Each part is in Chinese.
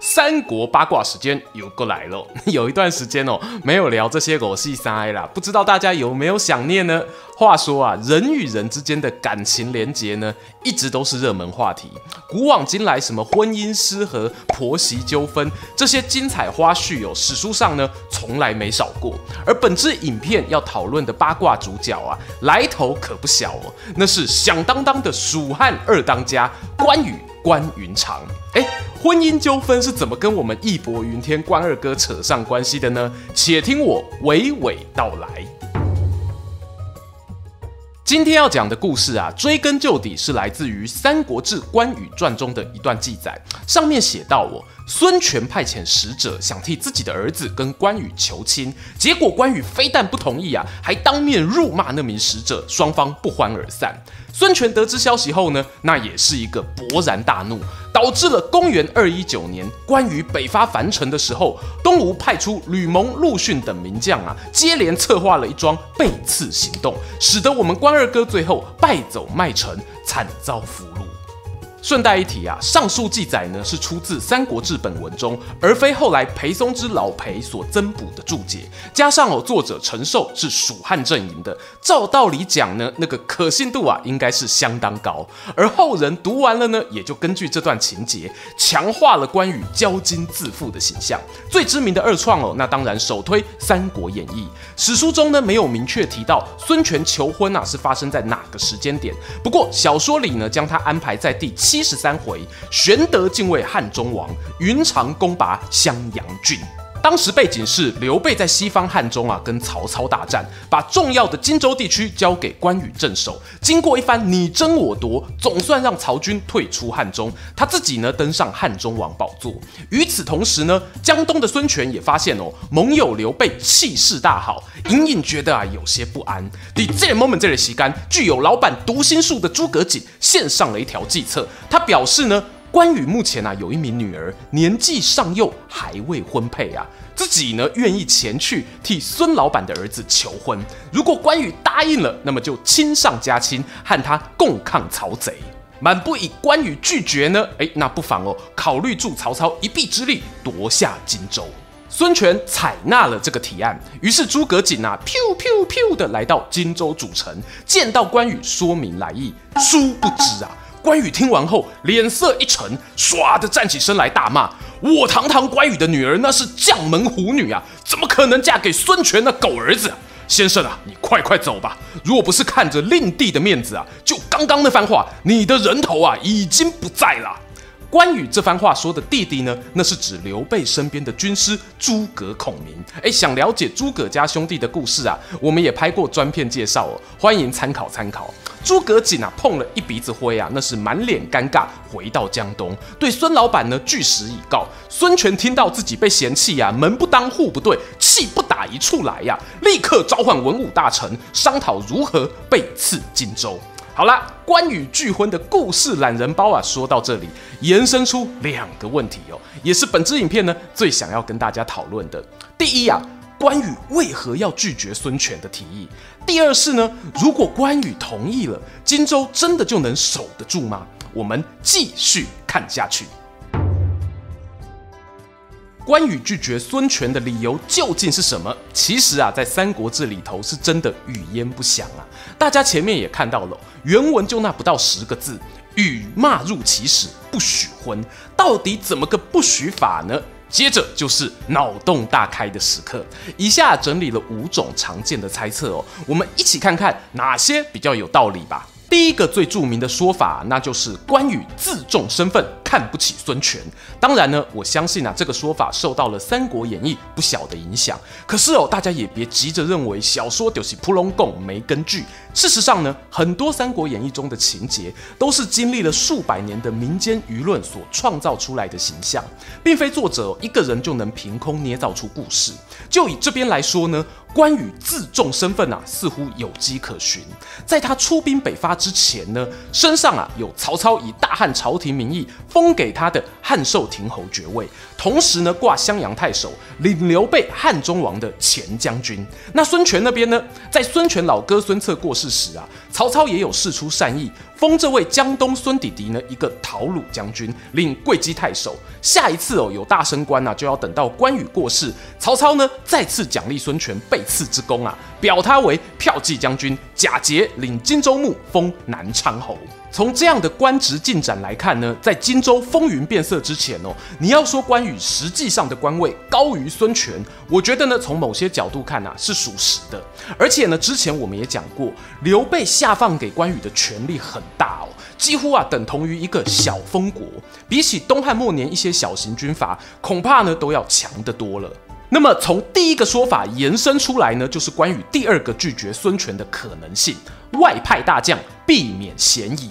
三国八卦时间又过来了，有一段时间哦，没有聊这些狗屁三啦，不知道大家有没有想念呢？话说啊，人与人之间的感情连结呢，一直都是热门话题。古往今来，什么婚姻失和、婆媳纠纷这些精彩花絮哦，史书上呢从来没少过。而本支影片要讨论的八卦主角啊，来头可不小哦，那是响当当的蜀汉二当家关羽关云长。哎。婚姻纠纷是怎么跟我们义薄云天关二哥扯上关系的呢？且听我娓娓道来。今天要讲的故事啊，追根究底是来自于《三国志·关羽传》中的一段记载，上面写到：我孙权派遣使者想替自己的儿子跟关羽求亲，结果关羽非但不同意啊，还当面辱骂那名使者，双方不欢而散。孙权得知消息后呢，那也是一个勃然大怒，导致了公元二一九年关羽北伐樊城的时候，东吴派出吕蒙、陆逊等名将啊，接连策划了一桩背刺行动，使得我们关二哥最后败走麦城，惨遭俘虏。顺带一提啊，上述记载呢是出自《三国志》本文中，而非后来裴松之老裴所增补的注解。加上哦，作者陈寿是蜀汉阵营的，照道理讲呢，那个可信度啊应该是相当高。而后人读完了呢，也就根据这段情节，强化了关羽骄矜自负的形象。最知名的二创哦，那当然首推《三国演义》。史书中呢没有明确提到孙权求婚啊是发生在哪个时间点，不过小说里呢将他安排在第七。七十三回，玄德进位汉中王，云长攻拔襄阳郡。当时背景是刘备在西方汉中啊，跟曹操大战，把重要的荆州地区交给关羽镇守。经过一番你争我夺，总算让曹军退出汉中，他自己呢登上汉中王宝座。与此同时呢，江东的孙权也发现哦，盟友刘备气势大好，隐隐觉得啊有些不安。在这 moment 这里时间，具有老板读心术的诸葛瑾献上了一条计策，他表示呢。关羽目前啊有一名女儿，年纪尚幼，还未婚配啊，自己呢愿意前去替孙老板的儿子求婚。如果关羽答应了，那么就亲上加亲，和他共抗曹贼。满不以关羽拒绝呢？哎，那不妨哦考虑助曹操一臂之力夺下荆州。孙权采纳了这个提案，于是诸葛瑾啊，咻咻咻的来到荆州主城，见到关羽，说明来意。殊不知啊。关羽听完后，脸色一沉，唰的站起身来，大骂：“我堂堂关羽的女儿，那是将门虎女啊，怎么可能嫁给孙权那狗儿子？先生啊，你快快走吧！如果不是看着令弟的面子啊，就刚刚那番话，你的人头啊已经不在了。”关羽这番话说的弟弟呢，那是指刘备身边的军师诸葛孔明。哎，想了解诸葛家兄弟的故事啊，我们也拍过专片介绍哦，欢迎参考参考。诸葛瑾啊，碰了一鼻子灰啊，那是满脸尴尬，回到江东，对孙老板呢据实以告。孙权听到自己被嫌弃呀、门不当户不对，气不打一处来呀、立刻召唤文武大臣，商讨如何背刺荆州。好啦，关羽拒婚的故事懒人包啊，说到这里，延伸出两个问题哦，也是本支影片呢最想要跟大家讨论的。第一啊。关羽为何要拒绝孙权的提议？第二是呢，如果关羽同意了，荆州真的就能守得住吗？我们继续看下去。关羽拒绝孙权的理由究竟是什么？其实啊，在《三国志》里头是真的语焉不详啊。大家前面也看到了，原文就那不到十个字：“羽骂入其室，不许婚。”到底怎么个不许法呢？接着就是脑洞大开的时刻，以下整理了五种常见的猜测哦，我们一起看看哪些比较有道理吧。第一个最著名的说法，那就是关羽自重身份，看不起孙权。当然呢，我相信啊，这个说法受到了《三国演义》不小的影响。可是哦，大家也别急着认为小说就是噗拢贡没根据。事实上呢，很多《三国演义》中的情节都是经历了数百年的民间舆论所创造出来的形象，并非作者一个人就能凭空捏造出故事。就以这边来说呢。关羽自重身份啊，似乎有迹可循。在他出兵北伐之前呢，身上啊有曹操以大汉朝廷名义封给他的汉寿亭侯爵位，同时呢挂襄阳太守，领刘备汉中王的前将军。那孙权那边呢，在孙权老哥孙策过世时啊，曹操也有事出善意。封这位江东孙弟弟呢一个讨虏将军，领会稽太守。下一次哦有大升官啊，就要等到关羽过世，曹操呢再次奖励孙权被刺之功啊，表他为骠骑将军，假节领荆州牧，封南昌侯。从这样的官职进展来看呢，在荆州风云变色之前哦，你要说关羽实际上的官位高于孙权，我觉得呢，从某些角度看啊是属实的。而且呢，之前我们也讲过，刘备下放给关羽的权力很大哦，几乎啊等同于一个小封国，比起东汉末年一些小型军阀，恐怕呢都要强得多了。那么从第一个说法延伸出来呢，就是关羽第二个拒绝孙权的可能性：外派大将，避免嫌疑。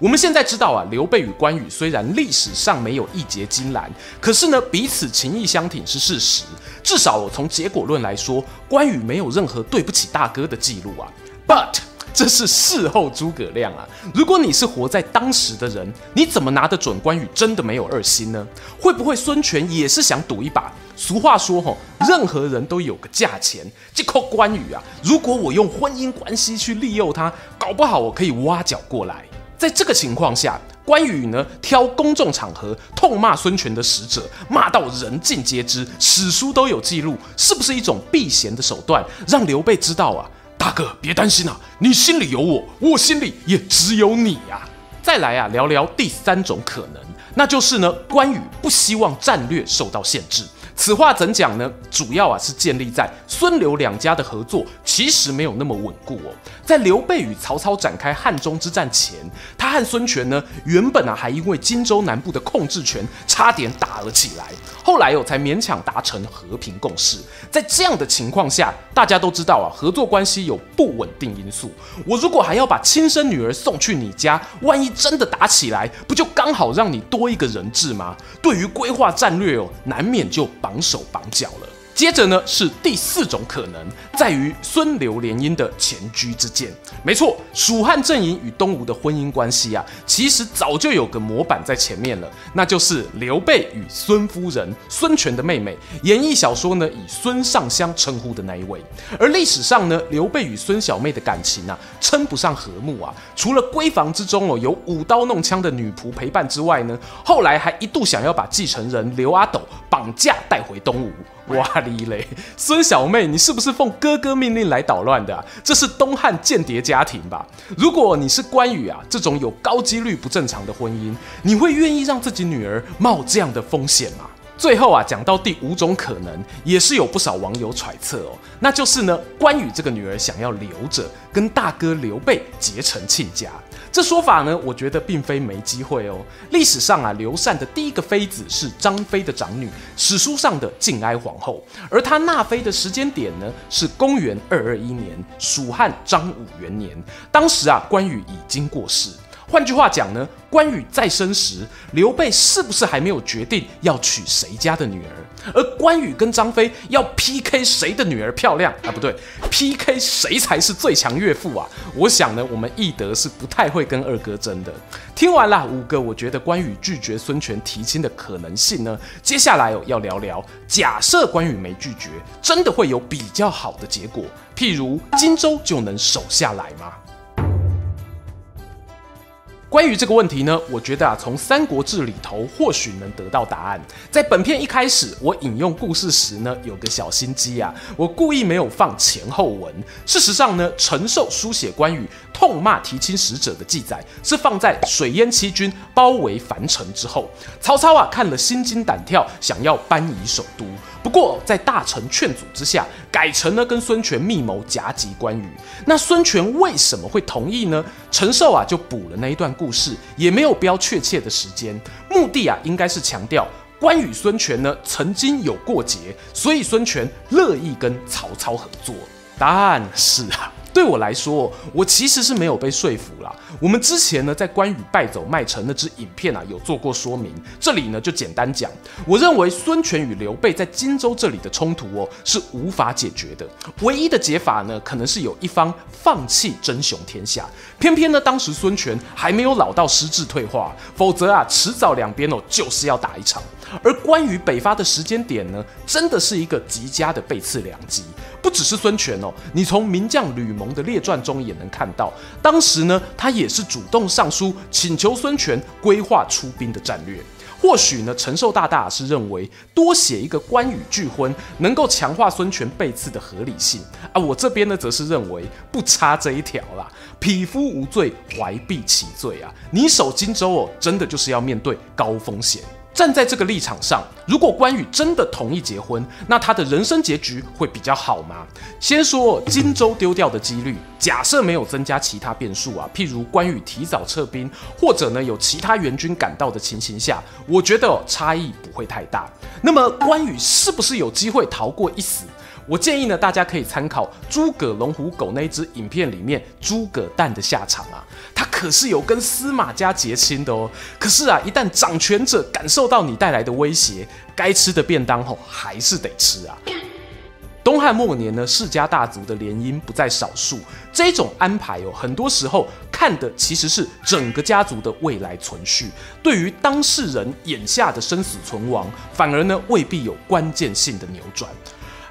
我们现在知道啊，刘备与关羽虽然历史上没有义结金兰，可是呢，彼此情义相挺是事实。至少从结果论来说，关羽没有任何对不起大哥的记录啊。But 这是事后诸葛亮啊。如果你是活在当时的人，你怎么拿得准关羽真的没有二心呢？会不会孙权也是想赌一把？俗话说吼，任何人都有个价钱，这靠关羽啊。如果我用婚姻关系去利诱他，搞不好我可以挖角过来。在这个情况下，关羽呢挑公众场合痛骂孙权的使者，骂到人尽皆知，史书都有记录，是不是一种避嫌的手段，让刘备知道啊？大哥别担心啊，你心里有我，我心里也只有你啊。再来啊，聊聊第三种可能，那就是呢，关羽不希望战略受到限制。此话怎讲呢？主要啊是建立在孙刘两家的合作其实没有那么稳固哦。在刘备与曹操展开汉中之战前，他和孙权呢原本啊还因为荆州南部的控制权差点打了起来，后来哦才勉强达成和平共识。在这样的情况下，大家都知道啊合作关系有不稳定因素。我如果还要把亲生女儿送去你家，万一真的打起来，不就刚好让你多一个人质吗？对于规划战略哦，难免就。绑手绑脚了。接着呢，是第四种可能，在于孙刘联姻的前车之鉴。没错，蜀汉阵营与东吴的婚姻关系啊，其实早就有个模板在前面了，那就是刘备与孙夫人，孙权的妹妹，演义小说呢以孙尚香称呼的那一位。而历史上呢，刘备与孙小妹的感情啊，称不上和睦啊。除了闺房之中哦有舞刀弄枪的女仆陪伴之外呢，后来还一度想要把继承人刘阿斗绑架带回东吴。哇哩嘞，孙小妹，你是不是奉哥哥命令来捣乱的？这是东汉间谍家庭吧？如果你是关羽啊，这种有高几率不正常的婚姻，你会愿意让自己女儿冒这样的风险吗？最后啊，讲到第五种可能，也是有不少网友揣测哦，那就是呢，关羽这个女儿想要留着，跟大哥刘备结成亲家。这说法呢，我觉得并非没机会哦。历史上啊，刘禅的第一个妃子是张飞的长女，史书上的敬哀皇后，而她纳妃的时间点呢，是公元二二一年，蜀汉张武元年。当时啊，关羽已经过世。换句话讲呢，关羽在生时，刘备是不是还没有决定要娶谁家的女儿？而关羽跟张飞要 PK 谁的女儿漂亮啊？不对，PK 谁才是最强岳父啊？我想呢，我们翼德是不太会跟二哥争的。听完了五个，我觉得关羽拒绝孙权提亲的可能性呢，接下来哦要聊聊，假设关羽没拒绝，真的会有比较好的结果，譬如荆州就能守下来吗？关于这个问题呢，我觉得啊，从《三国志》里头或许能得到答案。在本片一开始，我引用故事时呢，有个小心机啊，我故意没有放前后文。事实上呢，陈寿书写关羽痛骂提亲使者的记载，是放在水淹七军包围樊城之后，曹操啊看了心惊胆跳，想要搬移首都。不过在大臣劝阻之下，改成呢跟孙权密谋夹击关羽。那孙权为什么会同意呢？陈寿啊就补了那一段故故事也没有标确切的时间，目的啊应该是强调关羽孙权呢曾经有过节，所以孙权乐意跟曹操合作。但是啊，对我来说，我其实是没有被说服啦。我们之前呢，在关羽败走麦城那支影片啊，有做过说明。这里呢，就简单讲，我认为孙权与刘备在荆州这里的冲突哦，是无法解决的。唯一的解法呢，可能是有一方放弃争雄天下。偏偏呢，当时孙权还没有老到失智退化，否则啊，迟早两边哦，就是要打一场。而关羽北伐的时间点呢，真的是一个极佳的背刺良机。不只是孙权哦，你从名将吕蒙的列传中也能看到，当时呢，他也是主动上书请求孙权规划出兵的战略。或许呢，陈寿大大是认为多写一个关羽拒婚，能够强化孙权背刺的合理性啊。我这边呢，则是认为不差这一条啦。匹夫无罪，怀璧其罪啊！你守荆州哦，真的就是要面对高风险。站在这个立场上，如果关羽真的同意结婚，那他的人生结局会比较好吗？先说荆州丢掉的几率，假设没有增加其他变数啊，譬如关羽提早撤兵，或者呢有其他援军赶到的情形下，我觉得差异不会太大。那么关羽是不是有机会逃过一死？我建议呢，大家可以参考诸葛龙虎狗那支影片里面诸葛诞的下场啊，可是有跟司马家结亲的哦。可是啊，一旦掌权者感受到你带来的威胁，该吃的便当吼还是得吃啊。东汉末年呢，世家大族的联姻不在少数，这种安排哦，很多时候看的其实是整个家族的未来存续，对于当事人眼下的生死存亡，反而呢未必有关键性的扭转。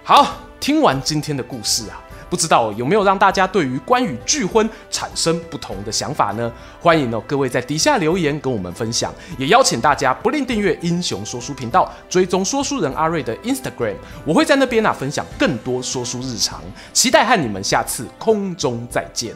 好，听完今天的故事啊，不知道有没有让大家对于关羽拒婚产生不同的想法呢？欢迎哦，各位在底下留言跟我们分享，也邀请大家不吝订阅英雄说书频道，追踪说书人阿瑞的 Instagram，我会在那边啊分享更多说书日常，期待和你们下次空中再见。